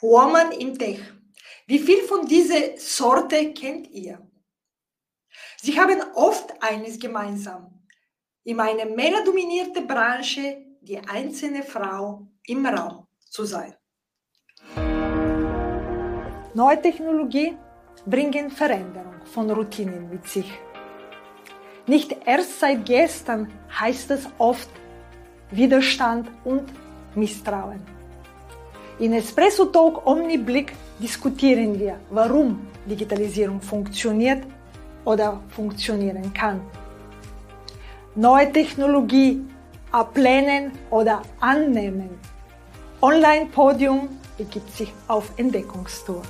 Woman im Tech. Wie viel von dieser Sorte kennt ihr? Sie haben oft eines gemeinsam. In einer männerdominierten Branche die einzelne Frau im Raum zu sein. Neue Technologie bringen Veränderung von Routinen mit sich. Nicht erst seit gestern heißt es oft Widerstand und Misstrauen. In Espresso Talk Omniblick diskutieren wir, warum Digitalisierung funktioniert oder funktionieren kann. Neue Technologie ablehnen oder annehmen. Online-Podium begibt sich auf Entdeckungstour.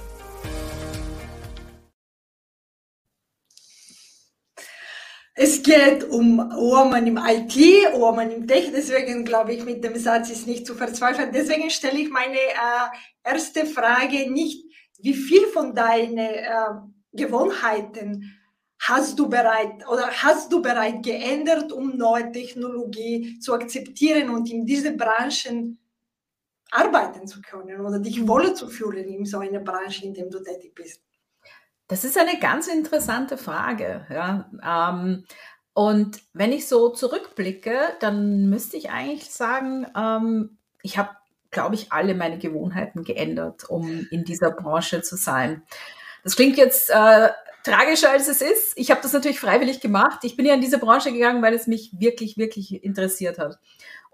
Es geht um Woman im IT, Woman im Tech, deswegen glaube ich, mit dem Satz ist nicht zu verzweifeln. Deswegen stelle ich meine äh, erste Frage nicht, wie viel von deinen äh, Gewohnheiten hast du bereit oder hast du bereit geändert, um neue Technologie zu akzeptieren und in diese Branchen arbeiten zu können oder dich wohl zu fühlen in so einer Branche, in der du tätig bist? Das ist eine ganz interessante Frage. Ja. Ähm, und wenn ich so zurückblicke, dann müsste ich eigentlich sagen, ähm, ich habe, glaube ich, alle meine Gewohnheiten geändert, um in dieser Branche zu sein. Das klingt jetzt äh, tragischer als es ist. Ich habe das natürlich freiwillig gemacht. Ich bin ja in diese Branche gegangen, weil es mich wirklich, wirklich interessiert hat.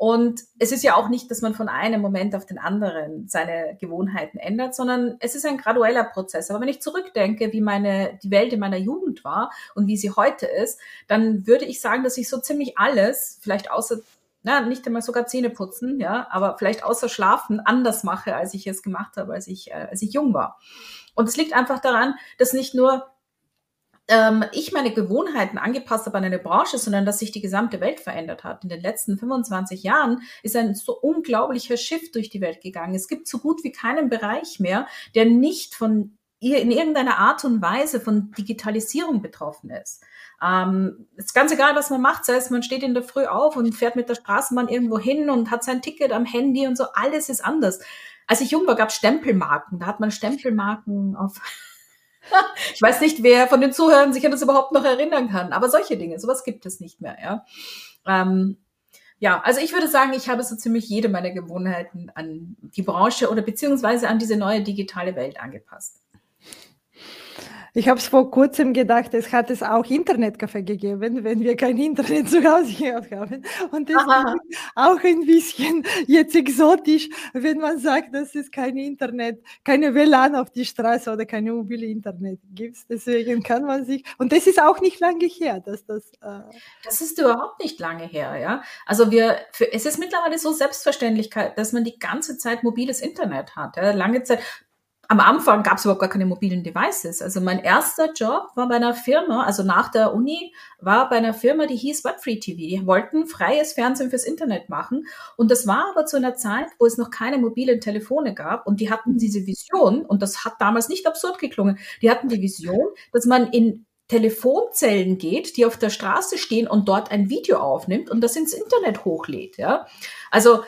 Und es ist ja auch nicht, dass man von einem Moment auf den anderen seine Gewohnheiten ändert, sondern es ist ein gradueller Prozess. Aber wenn ich zurückdenke, wie meine, die Welt in meiner Jugend war und wie sie heute ist, dann würde ich sagen, dass ich so ziemlich alles, vielleicht außer na, nicht einmal sogar Zähne putzen, ja, aber vielleicht außer Schlafen anders mache, als ich es gemacht habe, als ich, äh, als ich jung war. Und es liegt einfach daran, dass nicht nur ähm, ich meine Gewohnheiten angepasst habe an eine Branche, sondern dass sich die gesamte Welt verändert hat. In den letzten 25 Jahren ist ein so unglaublicher Shift durch die Welt gegangen. Es gibt so gut wie keinen Bereich mehr, der nicht von in irgendeiner Art und Weise von Digitalisierung betroffen ist. Ähm, ist ganz egal, was man macht, sei es man steht in der Früh auf und fährt mit der Straßenbahn irgendwo hin und hat sein Ticket am Handy und so, alles ist anders. Als ich jung war, gab es Stempelmarken. Da hat man Stempelmarken auf ich weiß nicht, wer von den Zuhörern sich an das überhaupt noch erinnern kann, aber solche Dinge, sowas gibt es nicht mehr, ja. Ähm, ja, also ich würde sagen, ich habe so ziemlich jede meiner Gewohnheiten an die Branche oder beziehungsweise an diese neue digitale Welt angepasst. Ich habe es vor kurzem gedacht, es hat es auch Internetcafé gegeben, wenn wir kein Internet zu Hause gehabt haben. Und das Aha. ist auch ein bisschen jetzt exotisch, wenn man sagt, dass es kein Internet, keine WLAN auf die Straße oder keine mobile Internet gibt. Deswegen kann man sich, und das ist auch nicht lange her, dass das. Äh das ist überhaupt nicht lange her, ja. Also wir, für, es ist mittlerweile so selbstverständlich, dass man die ganze Zeit mobiles Internet hat. Ja. Lange Zeit, am Anfang gab es überhaupt gar keine mobilen Devices. Also mein erster Job war bei einer Firma, also nach der Uni, war bei einer Firma, die hieß Webfree TV. Die wollten freies Fernsehen fürs Internet machen. Und das war aber zu einer Zeit, wo es noch keine mobilen Telefone gab. Und die hatten diese Vision, und das hat damals nicht absurd geklungen, die hatten die Vision, dass man in Telefonzellen geht, die auf der Straße stehen und dort ein Video aufnimmt und das ins Internet hochlädt. Ja? Also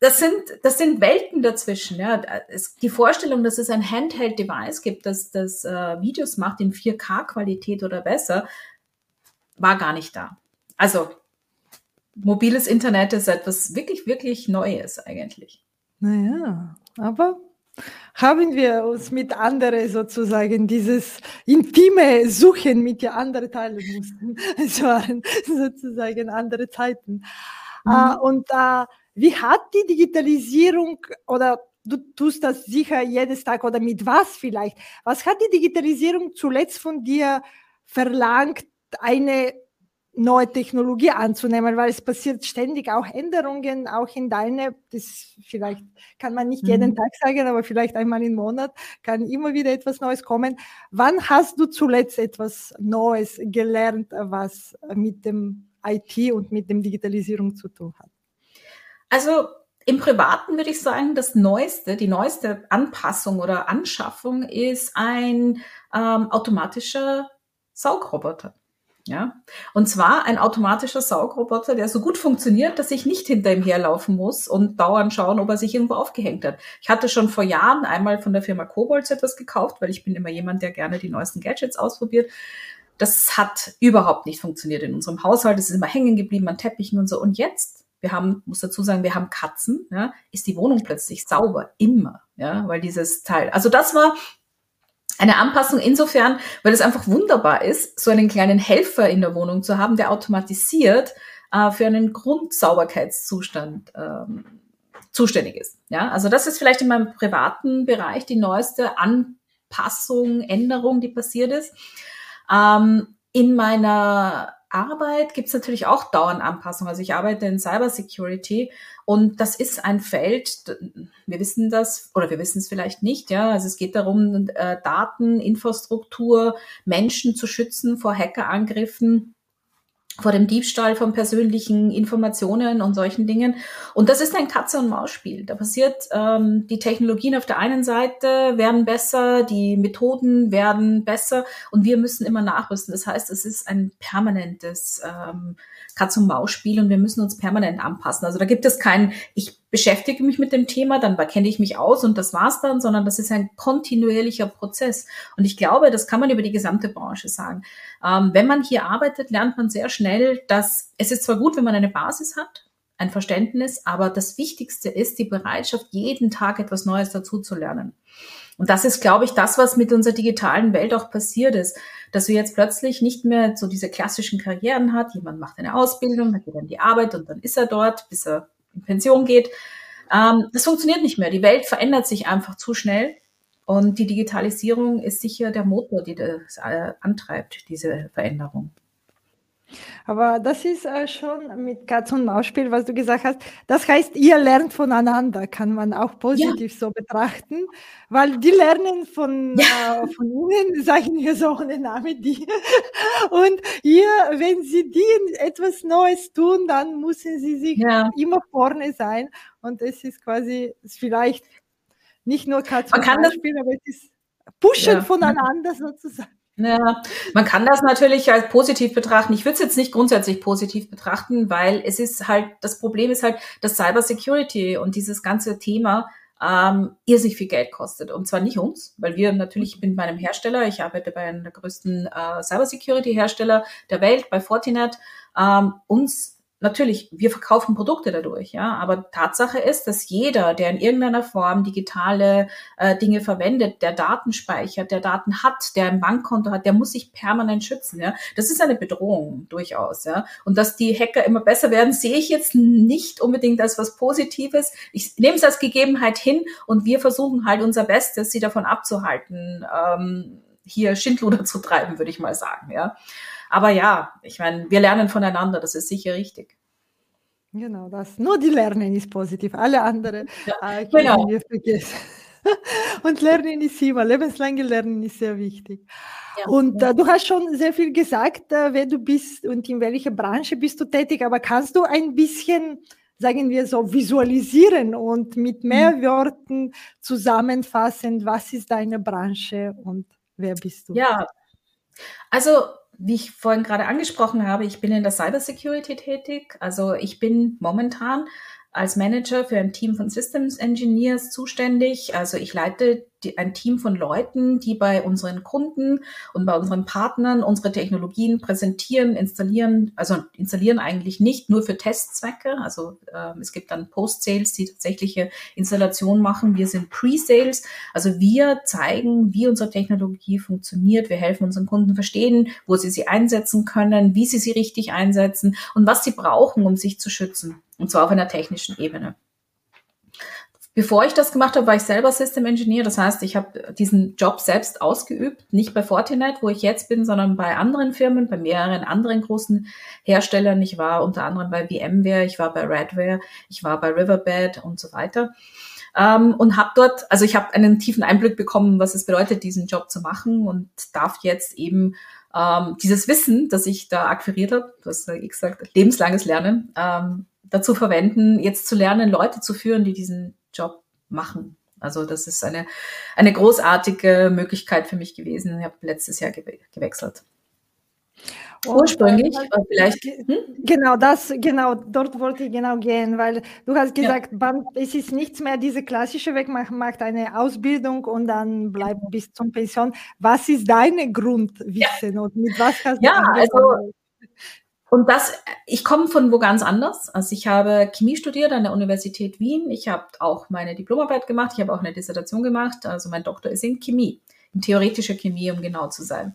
das sind, das sind Welten dazwischen. Ja. Es, die Vorstellung, dass es ein Handheld-Device gibt, das, das äh, Videos macht in 4K-Qualität oder besser, war gar nicht da. Also mobiles Internet ist etwas wirklich, wirklich Neues eigentlich. Naja, aber haben wir uns mit anderen sozusagen dieses intime Suchen mit der anderen teilen mussten. Es waren sozusagen andere Zeiten. Mhm. Uh, und uh, wie hat die Digitalisierung oder du tust das sicher jedes Tag oder mit was vielleicht? Was hat die Digitalisierung zuletzt von dir verlangt, eine neue Technologie anzunehmen, weil es passiert ständig auch Änderungen, auch in deine, das vielleicht kann man nicht mhm. jeden Tag sagen, aber vielleicht einmal im Monat kann immer wieder etwas Neues kommen. Wann hast du zuletzt etwas Neues gelernt, was mit dem IT und mit dem Digitalisierung zu tun hat? Also im Privaten würde ich sagen, das Neueste, die neueste Anpassung oder Anschaffung ist ein ähm, automatischer Saugroboter. Ja, und zwar ein automatischer Saugroboter, der so gut funktioniert, dass ich nicht hinter ihm herlaufen muss und dauernd schauen, ob er sich irgendwo aufgehängt hat. Ich hatte schon vor Jahren einmal von der Firma Kobolds etwas gekauft, weil ich bin immer jemand, der gerne die neuesten Gadgets ausprobiert. Das hat überhaupt nicht funktioniert in unserem Haushalt. Es ist immer hängen geblieben an Teppichen und so. Und jetzt, wir haben, muss dazu sagen, wir haben Katzen, ja, ist die Wohnung plötzlich sauber, immer, ja, weil dieses Teil. Also das war eine Anpassung insofern, weil es einfach wunderbar ist, so einen kleinen Helfer in der Wohnung zu haben, der automatisiert äh, für einen Grundsauberkeitszustand ähm, zuständig ist. Ja, also das ist vielleicht in meinem privaten Bereich die neueste Anpassung, Änderung, die passiert ist. Ähm, in meiner Arbeit gibt es natürlich auch dauernd Anpassungen. Also ich arbeite in Cybersecurity und das ist ein Feld, wir wissen das oder wir wissen es vielleicht nicht, ja. Also es geht darum, äh, Daten, Infrastruktur, Menschen zu schützen vor Hackerangriffen vor dem Diebstahl von persönlichen Informationen und solchen Dingen. Und das ist ein Katze- und Maus-Spiel. Da passiert, ähm, die Technologien auf der einen Seite werden besser, die Methoden werden besser und wir müssen immer nachrüsten. Das heißt, es ist ein permanentes ähm, Katze- und Maus-Spiel und wir müssen uns permanent anpassen. Also da gibt es kein, ich beschäftige mich mit dem Thema, dann kenne ich mich aus und das war's dann, sondern das ist ein kontinuierlicher Prozess. Und ich glaube, das kann man über die gesamte Branche sagen. Ähm, wenn man hier arbeitet, lernt man sehr schnell, dass es ist zwar gut, wenn man eine Basis hat, ein Verständnis, aber das Wichtigste ist die Bereitschaft, jeden Tag etwas Neues dazu zu lernen. Und das ist, glaube ich, das, was mit unserer digitalen Welt auch passiert ist, dass wir jetzt plötzlich nicht mehr so diese klassischen Karrieren hat. Jemand macht eine Ausbildung, dann geht er in die Arbeit und dann ist er dort, bis er in Pension geht. Ähm, das funktioniert nicht mehr. Die Welt verändert sich einfach zu schnell. Und die Digitalisierung ist sicher der Motor, die das äh, antreibt, diese Veränderung. Aber das ist äh, schon mit Katz- und Maus-Spiel, was du gesagt hast. Das heißt, ihr lernt voneinander, kann man auch positiv ja. so betrachten, weil die lernen von, ja. äh, von Ihnen, sagen wir so ohne Name, die. Und ihr, wenn sie die etwas Neues tun, dann müssen sie sich ja. immer vorne sein. Und es ist quasi vielleicht nicht nur Katz- und Maus-Spiel, aber es ist Pushen voneinander sozusagen. Ja, man kann das natürlich als positiv betrachten. Ich würde es jetzt nicht grundsätzlich positiv betrachten, weil es ist halt, das Problem ist halt, dass Cybersecurity und dieses ganze Thema ähm, irrsinnig viel Geld kostet. Und zwar nicht uns, weil wir natürlich, ich bin bei einem Hersteller, ich arbeite bei einem der größten äh, Cybersecurity-Hersteller der Welt, bei Fortinet. Ähm, uns natürlich, wir verkaufen Produkte dadurch, ja, aber Tatsache ist, dass jeder, der in irgendeiner Form digitale äh, Dinge verwendet, der Daten speichert, der Daten hat, der ein Bankkonto hat, der muss sich permanent schützen, ja. Das ist eine Bedrohung durchaus, ja. Und dass die Hacker immer besser werden, sehe ich jetzt nicht unbedingt als was Positives. Ich nehme es als Gegebenheit hin und wir versuchen halt unser Bestes, sie davon abzuhalten, ähm, hier Schindluder zu treiben, würde ich mal sagen, ja. Aber ja, ich meine, wir lernen voneinander, das ist sicher richtig. Genau, das. Nur die Lernen ist positiv, alle anderen ja, äh, genau. wir vergessen. Und Lernen ist immer, lebenslange Lernen ist sehr wichtig. Ja, und äh, du hast schon sehr viel gesagt, äh, wer du bist und in welcher Branche bist du tätig, aber kannst du ein bisschen, sagen wir so, visualisieren und mit mehr mhm. Worten zusammenfassen, was ist deine Branche und wer bist du? Ja, also wie ich vorhin gerade angesprochen habe, ich bin in der Cybersecurity tätig. Also ich bin momentan als Manager für ein Team von Systems Engineers zuständig. Also ich leite die, ein Team von Leuten, die bei unseren Kunden und bei unseren Partnern unsere Technologien präsentieren, installieren, also installieren eigentlich nicht nur für Testzwecke. Also äh, es gibt dann Post-Sales, die tatsächliche Installation machen. Wir sind Pre-Sales. Also wir zeigen, wie unsere Technologie funktioniert. Wir helfen unseren Kunden verstehen, wo sie sie einsetzen können, wie sie sie richtig einsetzen und was sie brauchen, um sich zu schützen. Und zwar auf einer technischen Ebene. Bevor ich das gemacht habe, war ich selber System Engineer. Das heißt, ich habe diesen Job selbst ausgeübt, nicht bei Fortinet, wo ich jetzt bin, sondern bei anderen Firmen, bei mehreren anderen großen Herstellern. Ich war unter anderem bei VMware, ich war bei Radware, ich war bei Riverbed und so weiter. Ähm, und habe dort, also ich habe einen tiefen Einblick bekommen, was es bedeutet, diesen Job zu machen und darf jetzt eben ähm, dieses Wissen, das ich da akquiriert habe, das wie gesagt lebenslanges Lernen, ähm, dazu verwenden, jetzt zu lernen, Leute zu führen, die diesen Job machen. Also das ist eine, eine großartige Möglichkeit für mich gewesen. Ich habe letztes Jahr gewe gewechselt. Ursprünglich, äh, vielleicht. Hm? Genau, das, genau, dort wollte ich genau gehen, weil du hast gesagt, ja. es ist nichts mehr diese klassische Weg, man macht eine Ausbildung und dann bleibt bis zum Pension. Was ist deine Grundwissen ja. und mit was hast ja, du also und das, ich komme von wo ganz anders. Also ich habe Chemie studiert an der Universität Wien. Ich habe auch meine Diplomarbeit gemacht. Ich habe auch eine Dissertation gemacht. Also mein Doktor ist in Chemie, in theoretischer Chemie, um genau zu sein.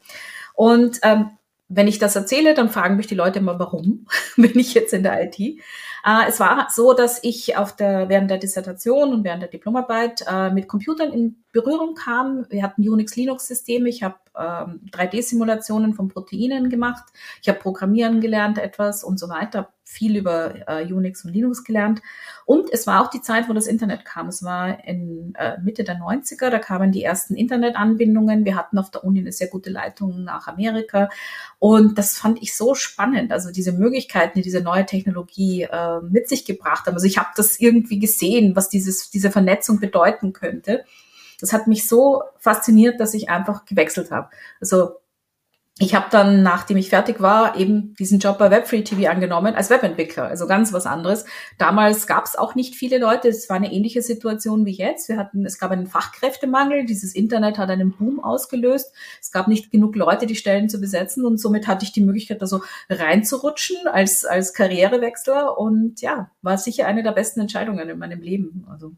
Und ähm, wenn ich das erzähle, dann fragen mich die Leute immer, warum bin ich jetzt in der IT? Äh, es war so, dass ich auf der, während der Dissertation und während der Diplomarbeit äh, mit Computern in Berührung kam. Wir hatten Unix-Linux-Systeme. Ich habe ähm, 3D-Simulationen von Proteinen gemacht. Ich habe Programmieren gelernt etwas und so weiter. Viel über äh, Unix und Linux gelernt. Und es war auch die Zeit, wo das Internet kam. Es war in äh, Mitte der 90er. Da kamen die ersten Internetanbindungen. Wir hatten auf der Uni eine sehr gute Leitung nach Amerika. Und das fand ich so spannend. Also diese Möglichkeiten, die diese neue Technologie äh, mit sich gebracht haben. Also ich habe das irgendwie gesehen, was dieses, diese Vernetzung bedeuten könnte. Das hat mich so fasziniert, dass ich einfach gewechselt habe. Also ich habe dann, nachdem ich fertig war, eben diesen Job bei Webfree TV angenommen als Webentwickler, also ganz was anderes. Damals gab es auch nicht viele Leute, es war eine ähnliche Situation wie jetzt. Wir hatten, es gab einen Fachkräftemangel, dieses Internet hat einen Boom ausgelöst. Es gab nicht genug Leute, die Stellen zu besetzen und somit hatte ich die Möglichkeit, da so reinzurutschen als, als Karrierewechsler und ja, war sicher eine der besten Entscheidungen in meinem Leben. Also.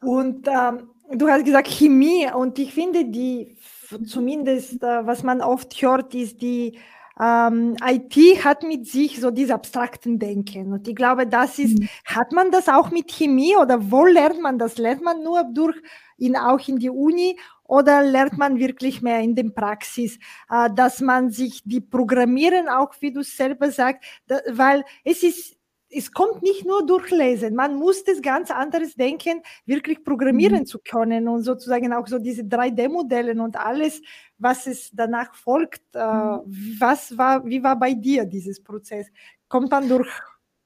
Und ähm, du hast gesagt Chemie und ich finde die, zumindest äh, was man oft hört, ist die ähm, IT hat mit sich so diese abstrakten Denken. Und ich glaube, das ist, mhm. hat man das auch mit Chemie oder wo lernt man das? Lernt man nur durch in, auch in die Uni oder lernt man wirklich mehr in der Praxis, äh, dass man sich die Programmieren auch, wie du selber sagst, da, weil es ist es kommt nicht nur durch Lesen, man muss das ganz anderes denken, wirklich programmieren mhm. zu können und sozusagen auch so diese 3D-Modelle und alles, was es danach folgt. Äh, mhm. was war, wie war bei dir dieses Prozess? Kommt man durch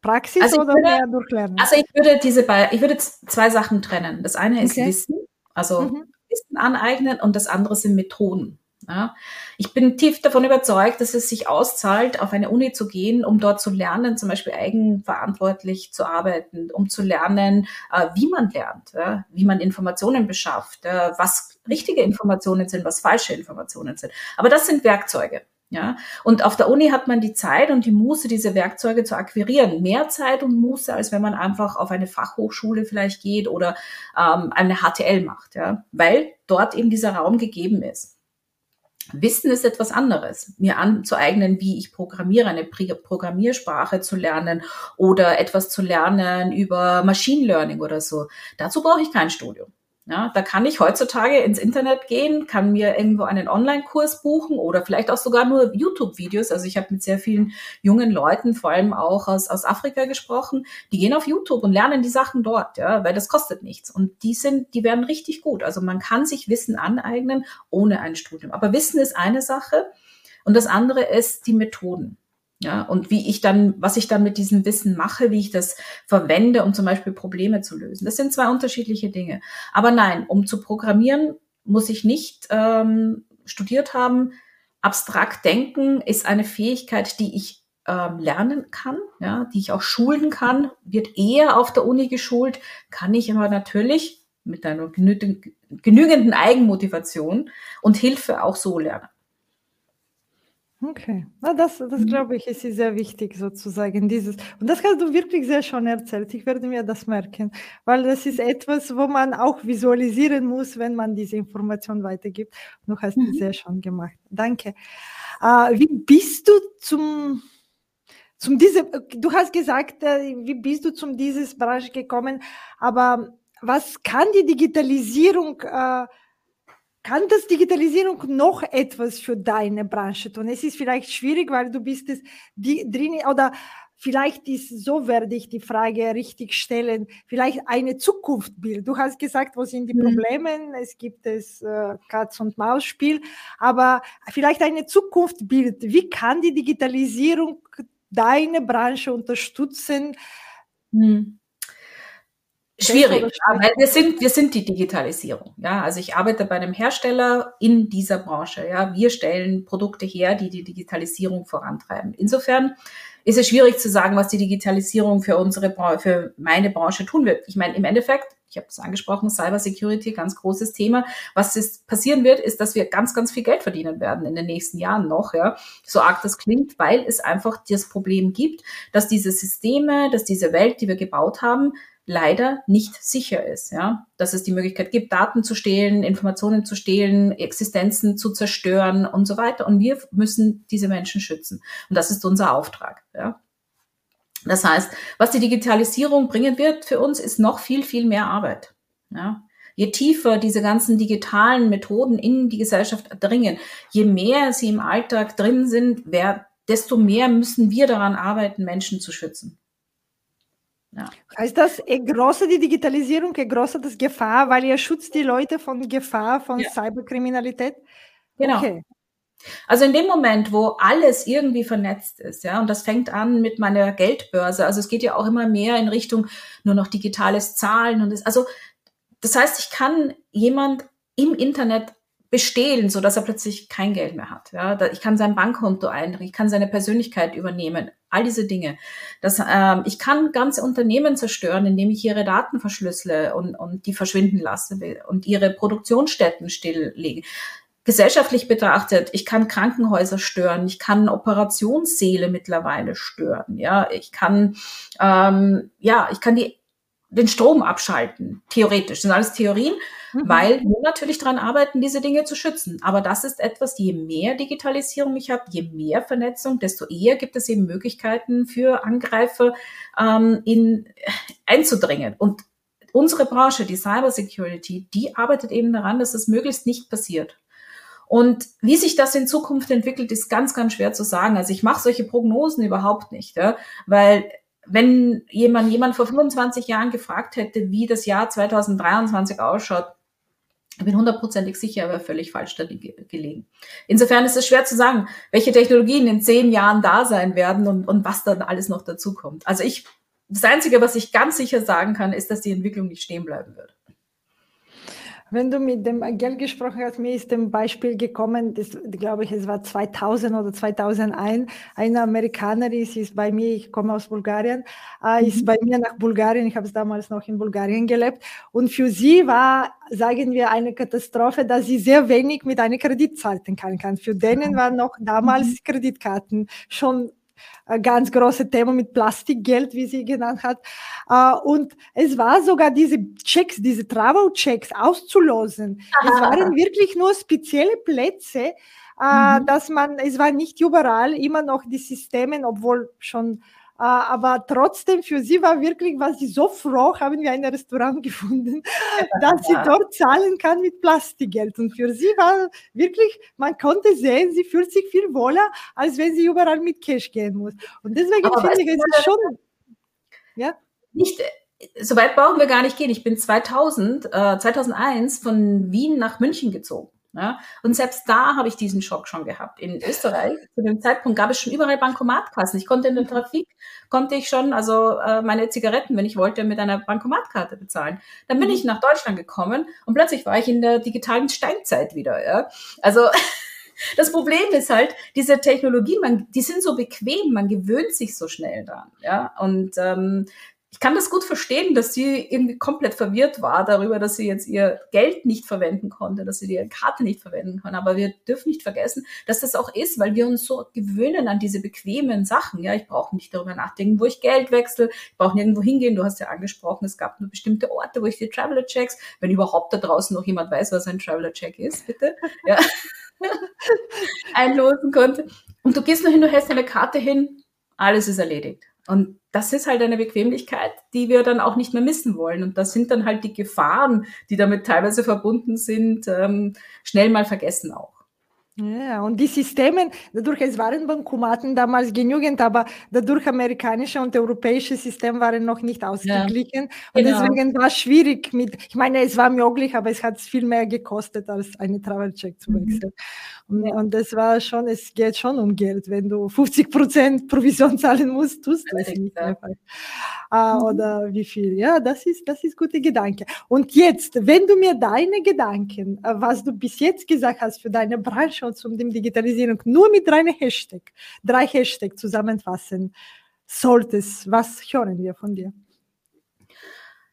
Praxis also oder würde, mehr durch Lernen? Also ich würde diese, ich würde zwei Sachen trennen. Das eine ist okay. Wissen, also mhm. Wissen aneignen und das andere sind Methoden. Ja. Ich bin tief davon überzeugt, dass es sich auszahlt, auf eine Uni zu gehen, um dort zu lernen, zum Beispiel eigenverantwortlich zu arbeiten, um zu lernen, äh, wie man lernt, wie man Informationen beschafft, äh, was richtige Informationen sind, was falsche Informationen sind. Aber das sind Werkzeuge. Ja, und auf der Uni hat man die Zeit und die Muße, diese Werkzeuge zu akquirieren. Mehr Zeit und Muße, als wenn man einfach auf eine Fachhochschule vielleicht geht oder ähm, eine HTL macht, ja, weil dort eben dieser Raum gegeben ist. Wissen ist etwas anderes. Mir anzueignen, wie ich programmiere, eine Programmiersprache zu lernen oder etwas zu lernen über Machine Learning oder so. Dazu brauche ich kein Studium. Ja, da kann ich heutzutage ins Internet gehen, kann mir irgendwo einen Online-Kurs buchen oder vielleicht auch sogar nur YouTube-Videos. Also ich habe mit sehr vielen jungen Leuten, vor allem auch aus, aus Afrika gesprochen, die gehen auf YouTube und lernen die Sachen dort, ja, weil das kostet nichts. Und die sind, die werden richtig gut. Also man kann sich Wissen aneignen ohne ein Studium. Aber Wissen ist eine Sache und das andere ist die Methoden. Ja, und wie ich dann, was ich dann mit diesem Wissen mache, wie ich das verwende, um zum Beispiel Probleme zu lösen. Das sind zwei unterschiedliche Dinge. Aber nein, um zu programmieren, muss ich nicht ähm, studiert haben. Abstrakt denken ist eine Fähigkeit, die ich ähm, lernen kann, ja, die ich auch schulen kann, wird eher auf der Uni geschult, kann ich aber natürlich mit einer genügenden Eigenmotivation und Hilfe auch so lernen. Okay, Na, das, das mhm. glaube ich, ist sehr wichtig sozusagen. Dieses. Und das hast du wirklich sehr schön erzählt. Ich werde mir das merken, weil das ist etwas, wo man auch visualisieren muss, wenn man diese Information weitergibt. Du hast mhm. sehr schön gemacht. Danke. Äh, wie bist du zum, zum diese, du hast gesagt, äh, wie bist du zum dieses Branche gekommen, aber was kann die Digitalisierung äh, kann das Digitalisierung noch etwas für deine Branche tun? Es ist vielleicht schwierig, weil du bist es die, drin oder vielleicht ist, so werde ich die Frage richtig stellen, vielleicht eine Zukunftsbild. Du hast gesagt, wo sind die mhm. Probleme? Es gibt das äh, Katz- und Maus-Spiel, aber vielleicht eine Zukunftsbild. Wie kann die Digitalisierung deine Branche unterstützen? Mhm. Schwierig, ja, weil wir sind, wir sind die Digitalisierung. Ja, also ich arbeite bei einem Hersteller in dieser Branche. Ja, wir stellen Produkte her, die die Digitalisierung vorantreiben. Insofern ist es schwierig zu sagen, was die Digitalisierung für unsere, für meine Branche tun wird. Ich meine, im Endeffekt, ich habe es angesprochen, Cybersecurity, ganz großes Thema. Was ist, passieren wird, ist, dass wir ganz, ganz viel Geld verdienen werden in den nächsten Jahren noch. Ja, so arg das klingt, weil es einfach das Problem gibt, dass diese Systeme, dass diese Welt, die wir gebaut haben, leider nicht sicher ist. Ja? Dass es die Möglichkeit gibt, Daten zu stehlen, Informationen zu stehlen, Existenzen zu zerstören und so weiter. Und wir müssen diese Menschen schützen. Und das ist unser Auftrag. Ja? Das heißt, was die Digitalisierung bringen wird für uns, ist noch viel, viel mehr Arbeit. Ja? Je tiefer diese ganzen digitalen Methoden in die Gesellschaft dringen, je mehr sie im Alltag drin sind, wer, desto mehr müssen wir daran arbeiten, Menschen zu schützen. Ja. Heißt das, je größer die Digitalisierung, je größer das Gefahr, weil ihr schützt die Leute von Gefahr von ja. Cyberkriminalität? Genau. Okay. Also in dem Moment, wo alles irgendwie vernetzt ist, ja, und das fängt an mit meiner Geldbörse, also es geht ja auch immer mehr in Richtung nur noch digitales Zahlen und das, also das heißt, ich kann jemand im Internet bestehlen, so dass er plötzlich kein Geld mehr hat. Ja, ich kann sein Bankkonto einrichten, ich kann seine Persönlichkeit übernehmen, all diese Dinge. Das, ähm, ich kann ganze Unternehmen zerstören, indem ich ihre Daten verschlüssele und, und die verschwinden lasse und ihre Produktionsstätten stilllege. Gesellschaftlich betrachtet, ich kann Krankenhäuser stören, ich kann Operationssäle mittlerweile stören, ja, ich kann, ähm, ja, ich kann die den Strom abschalten, theoretisch. Das sind alles Theorien, mhm. weil wir natürlich daran arbeiten, diese Dinge zu schützen. Aber das ist etwas, je mehr Digitalisierung ich habe, je mehr Vernetzung, desto eher gibt es eben Möglichkeiten für Angreifer ähm, in, einzudringen. Und unsere Branche, die Cybersecurity, die arbeitet eben daran, dass es möglichst nicht passiert. Und wie sich das in Zukunft entwickelt, ist ganz, ganz schwer zu sagen. Also ich mache solche Prognosen überhaupt nicht, ja, weil wenn jemand, jemand vor 25 Jahren gefragt hätte, wie das Jahr 2023 ausschaut, ich bin hundertprozentig sicher, er wäre völlig falsch da gelegen. Insofern ist es schwer zu sagen, welche Technologien in zehn Jahren da sein werden und, und was dann alles noch dazukommt. Also ich, das Einzige, was ich ganz sicher sagen kann, ist, dass die Entwicklung nicht stehen bleiben wird. Wenn du mit dem Geld gesprochen hast, mir ist ein Beispiel gekommen, das glaube ich, es war 2000 oder 2001. Eine Amerikanerin, sie ist bei mir, ich komme aus Bulgarien, äh, mhm. ist bei mir nach Bulgarien, ich habe damals noch in Bulgarien gelebt. Und für sie war, sagen wir, eine Katastrophe, dass sie sehr wenig mit einer Kreditkarte kann. Für denen waren noch damals mhm. Kreditkarten schon ganz große Thema mit Plastikgeld, wie sie genannt hat. Äh, und es war sogar diese Checks, diese Travel-Checks auszulosen. Aha. Es waren wirklich nur spezielle Plätze, äh, mhm. dass man, es war nicht überall immer noch die Systeme, obwohl schon äh, aber trotzdem für sie war wirklich, was sie so froh, haben wir ein Restaurant gefunden, dass sie dort zahlen kann mit Plastikgeld. Und für sie war wirklich, man konnte sehen, sie fühlt sich viel wohler, als wenn sie überall mit Cash gehen muss. Und deswegen aber finde ich, es ist schon, ja. Nicht, so weit brauchen wir gar nicht gehen. Ich bin 2000, äh, 2001 von Wien nach München gezogen. Ja? Und selbst da habe ich diesen Schock schon gehabt. In Österreich, zu dem Zeitpunkt gab es schon überall Bankomatkassen. Ich konnte in der Trafik, konnte ich schon, also äh, meine Zigaretten, wenn ich wollte, mit einer Bankomatkarte bezahlen. Dann bin mhm. ich nach Deutschland gekommen und plötzlich war ich in der digitalen Steinzeit wieder. Ja? Also das Problem ist halt, diese Technologie, man, die sind so bequem, man gewöhnt sich so schnell dran. Ja? Und ähm, ich kann das gut verstehen, dass sie irgendwie komplett verwirrt war darüber, dass sie jetzt ihr Geld nicht verwenden konnte, dass sie ihre Karte nicht verwenden kann. Aber wir dürfen nicht vergessen, dass das auch ist, weil wir uns so gewöhnen an diese bequemen Sachen. Ja, ich brauche nicht darüber nachdenken, wo ich Geld wechsle. Ich brauche nirgendwo hingehen. Du hast ja angesprochen, es gab nur bestimmte Orte, wo ich die Traveler Checks, wenn überhaupt da draußen noch jemand weiß, was ein Traveler Check ist, bitte, ja, einlosen konnte. Und du gehst nur hin, du hältst deine Karte hin, alles ist erledigt. Und das ist halt eine Bequemlichkeit, die wir dann auch nicht mehr missen wollen. Und das sind dann halt die Gefahren, die damit teilweise verbunden sind, ähm, schnell mal vergessen auch. Ja, und die Systeme, dadurch, es waren Bankomaten damals genügend, aber dadurch amerikanische und europäische Systeme waren noch nicht ausgeglichen. Ja, genau. Und deswegen war es schwierig mit, ich meine, es war möglich, aber es hat viel mehr gekostet, als eine Travel-Check zu mhm. wechseln. Mhm. Und, und, das war schon, es geht schon um Geld. Wenn du 50 Prozent Provision zahlen musst, tust du es nicht einfach. Ah, mhm. Oder wie viel? Ja, das ist, das ist gute Gedanke. Und jetzt, wenn du mir deine Gedanken, äh, was du bis jetzt gesagt hast für deine Branche, Datenschutz und die Digitalisierung nur mit drei Hashtag, drei Hashtag zusammenfassen solltest, was hören wir von dir?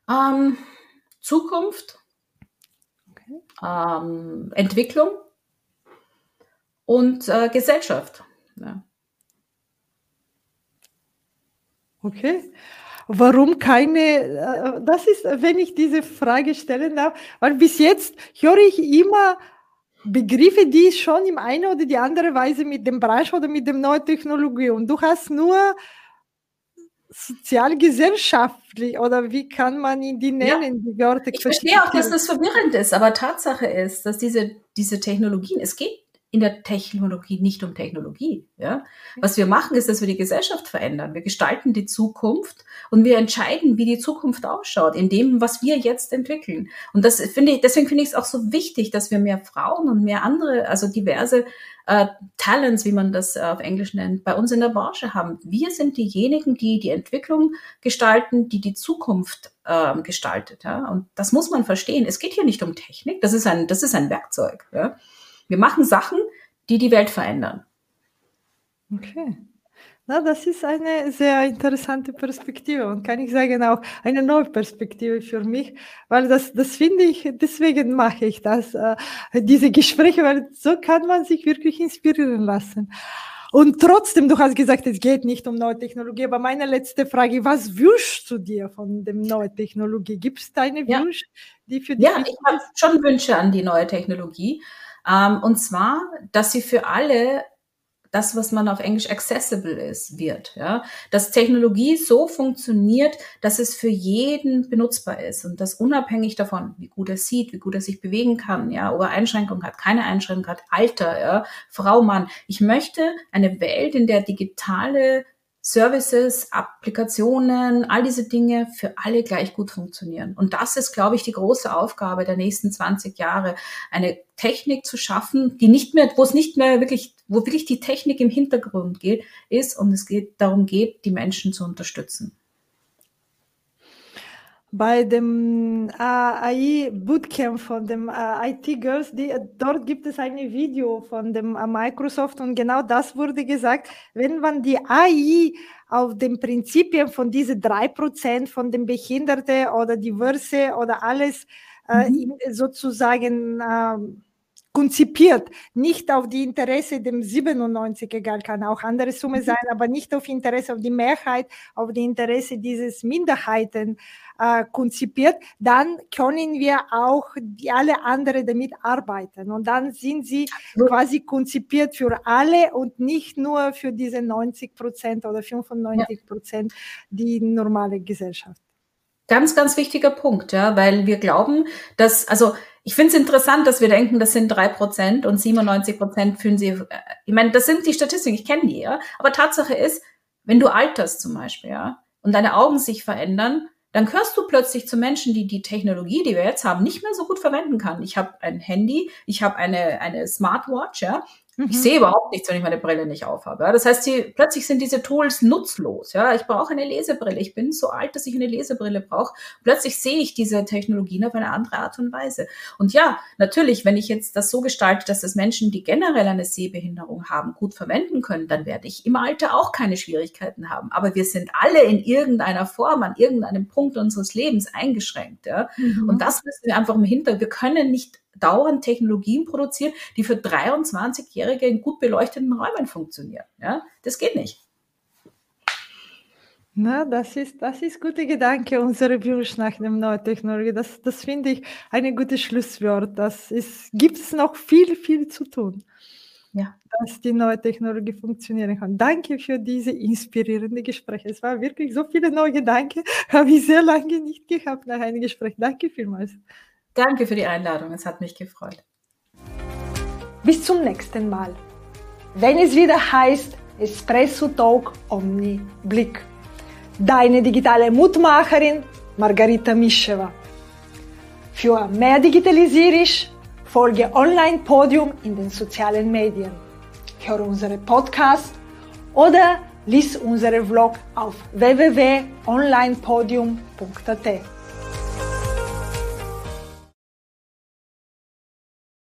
Ähm, Zukunft, okay. ähm, Entwicklung und äh, Gesellschaft. Ja. Okay. Warum keine, äh, das ist, wenn ich diese Frage stellen darf, weil bis jetzt höre ich immer Begriffe, die schon in eine oder die andere Weise mit dem Branche oder mit dem neuen Technologie und du hast nur sozialgesellschaftlich oder wie kann man ihn die nennen, ja. die Wörter? Ich verstehe auch, dass das verwirrend ist, aber Tatsache ist, dass diese, diese Technologien, es geht in der Technologie nicht um Technologie. Ja? Was wir machen, ist, dass wir die Gesellschaft verändern. Wir gestalten die Zukunft und wir entscheiden, wie die Zukunft ausschaut, in dem, was wir jetzt entwickeln. Und das finde ich, deswegen finde ich es auch so wichtig, dass wir mehr Frauen und mehr andere, also diverse äh, Talents, wie man das äh, auf Englisch nennt, bei uns in der Branche haben. Wir sind diejenigen, die die Entwicklung gestalten, die die Zukunft äh, gestaltet. Ja? Und das muss man verstehen. Es geht hier nicht um Technik. Das ist ein, das ist ein Werkzeug. Ja? Wir machen Sachen, die die Welt verändern. Okay. Na, das ist eine sehr interessante Perspektive und kann ich sagen auch eine neue Perspektive für mich, weil das, das finde ich, deswegen mache ich das, äh, diese Gespräche, weil so kann man sich wirklich inspirieren lassen. Und trotzdem, du hast gesagt, es geht nicht um neue Technologie, aber meine letzte Frage, was wünschst du dir von der neuen Technologie? Gibt es deine ja. Wünsche, die für dich Ja, ich habe schon Wünsche an die neue Technologie. Ähm, und zwar, dass sie für alle das, was man auf Englisch accessible ist, wird. Ja? Dass Technologie so funktioniert, dass es für jeden benutzbar ist und das unabhängig davon, wie gut er sieht, wie gut er sich bewegen kann, ja, ob er Einschränkungen hat, keine Einschränkungen hat, Alter, ja, Frau, Mann. Ich möchte eine Welt, in der digitale Services, Applikationen, all diese Dinge für alle gleich gut funktionieren. Und das ist, glaube ich, die große Aufgabe der nächsten 20 Jahre, eine Technik zu schaffen, die nicht mehr, wo es nicht mehr wirklich, wo wirklich die Technik im Hintergrund geht, ist und es geht, darum geht, die Menschen zu unterstützen bei dem äh, AI Bootcamp von dem äh, IT Girls, die, dort gibt es ein Video von dem äh, Microsoft und genau das wurde gesagt, wenn man die AI auf den Prinzipien von diese drei Prozent von den Behinderten oder Diverse oder alles äh, mhm. sozusagen äh, konzipiert, nicht auf die Interesse dem 97, egal, kann auch andere Summe mhm. sein, aber nicht auf Interesse auf die Mehrheit, auf die Interesse dieses Minderheiten äh, konzipiert, dann können wir auch die, alle anderen damit arbeiten. Und dann sind sie quasi konzipiert für alle und nicht nur für diese 90 Prozent oder 95 Prozent, die normale Gesellschaft. Ganz, ganz wichtiger Punkt, ja, weil wir glauben, dass, also ich finde es interessant, dass wir denken, das sind drei Prozent und 97 Prozent fühlen sie, äh, ich meine, das sind die Statistiken, ich kenne die, ja, aber Tatsache ist, wenn du alterst zum Beispiel, ja, und deine Augen sich verändern, dann gehörst du plötzlich zu Menschen, die die Technologie, die wir jetzt haben, nicht mehr so gut verwenden kann. Ich habe ein Handy, ich habe eine, eine Smartwatch, ja, Mhm. Ich sehe überhaupt nichts, wenn ich meine Brille nicht aufhabe. Ja. Das heißt, die, plötzlich sind diese Tools nutzlos. Ja. Ich brauche eine Lesebrille. Ich bin so alt, dass ich eine Lesebrille brauche. Plötzlich sehe ich diese Technologien auf eine andere Art und Weise. Und ja, natürlich, wenn ich jetzt das so gestalte, dass das Menschen, die generell eine Sehbehinderung haben, gut verwenden können, dann werde ich im Alter auch keine Schwierigkeiten haben. Aber wir sind alle in irgendeiner Form, an irgendeinem Punkt unseres Lebens eingeschränkt. Ja. Mhm. Und das müssen wir einfach im Hintergrund. Wir können nicht dauernd Technologien produzieren, die für 23-Jährige in gut beleuchteten Räumen funktionieren. Ja, das geht nicht. Na, das ist, das ist guter Gedanke, unsere Wunsch nach der neuen Technologie. Das, das finde ich ein gutes Schlusswort. Das ist, gibt es noch viel, viel zu tun, ja. dass die neue Technologie funktionieren kann. Danke für diese inspirierenden Gespräche. Es war wirklich so viele neue Gedanken, habe ich sehr lange nicht gehabt nach einem Gespräch. Danke vielmals. Danke für die Einladung, es hat mich gefreut. Bis zum nächsten Mal. Wenn es wieder heißt Espresso Talk Omni Blick. Deine digitale Mutmacherin Margarita Mischewa. Für mehr Digitalisierung folge Online Podium in den sozialen Medien. Höre unsere Podcast oder lies unsere Vlog auf www.onlinepodium.at.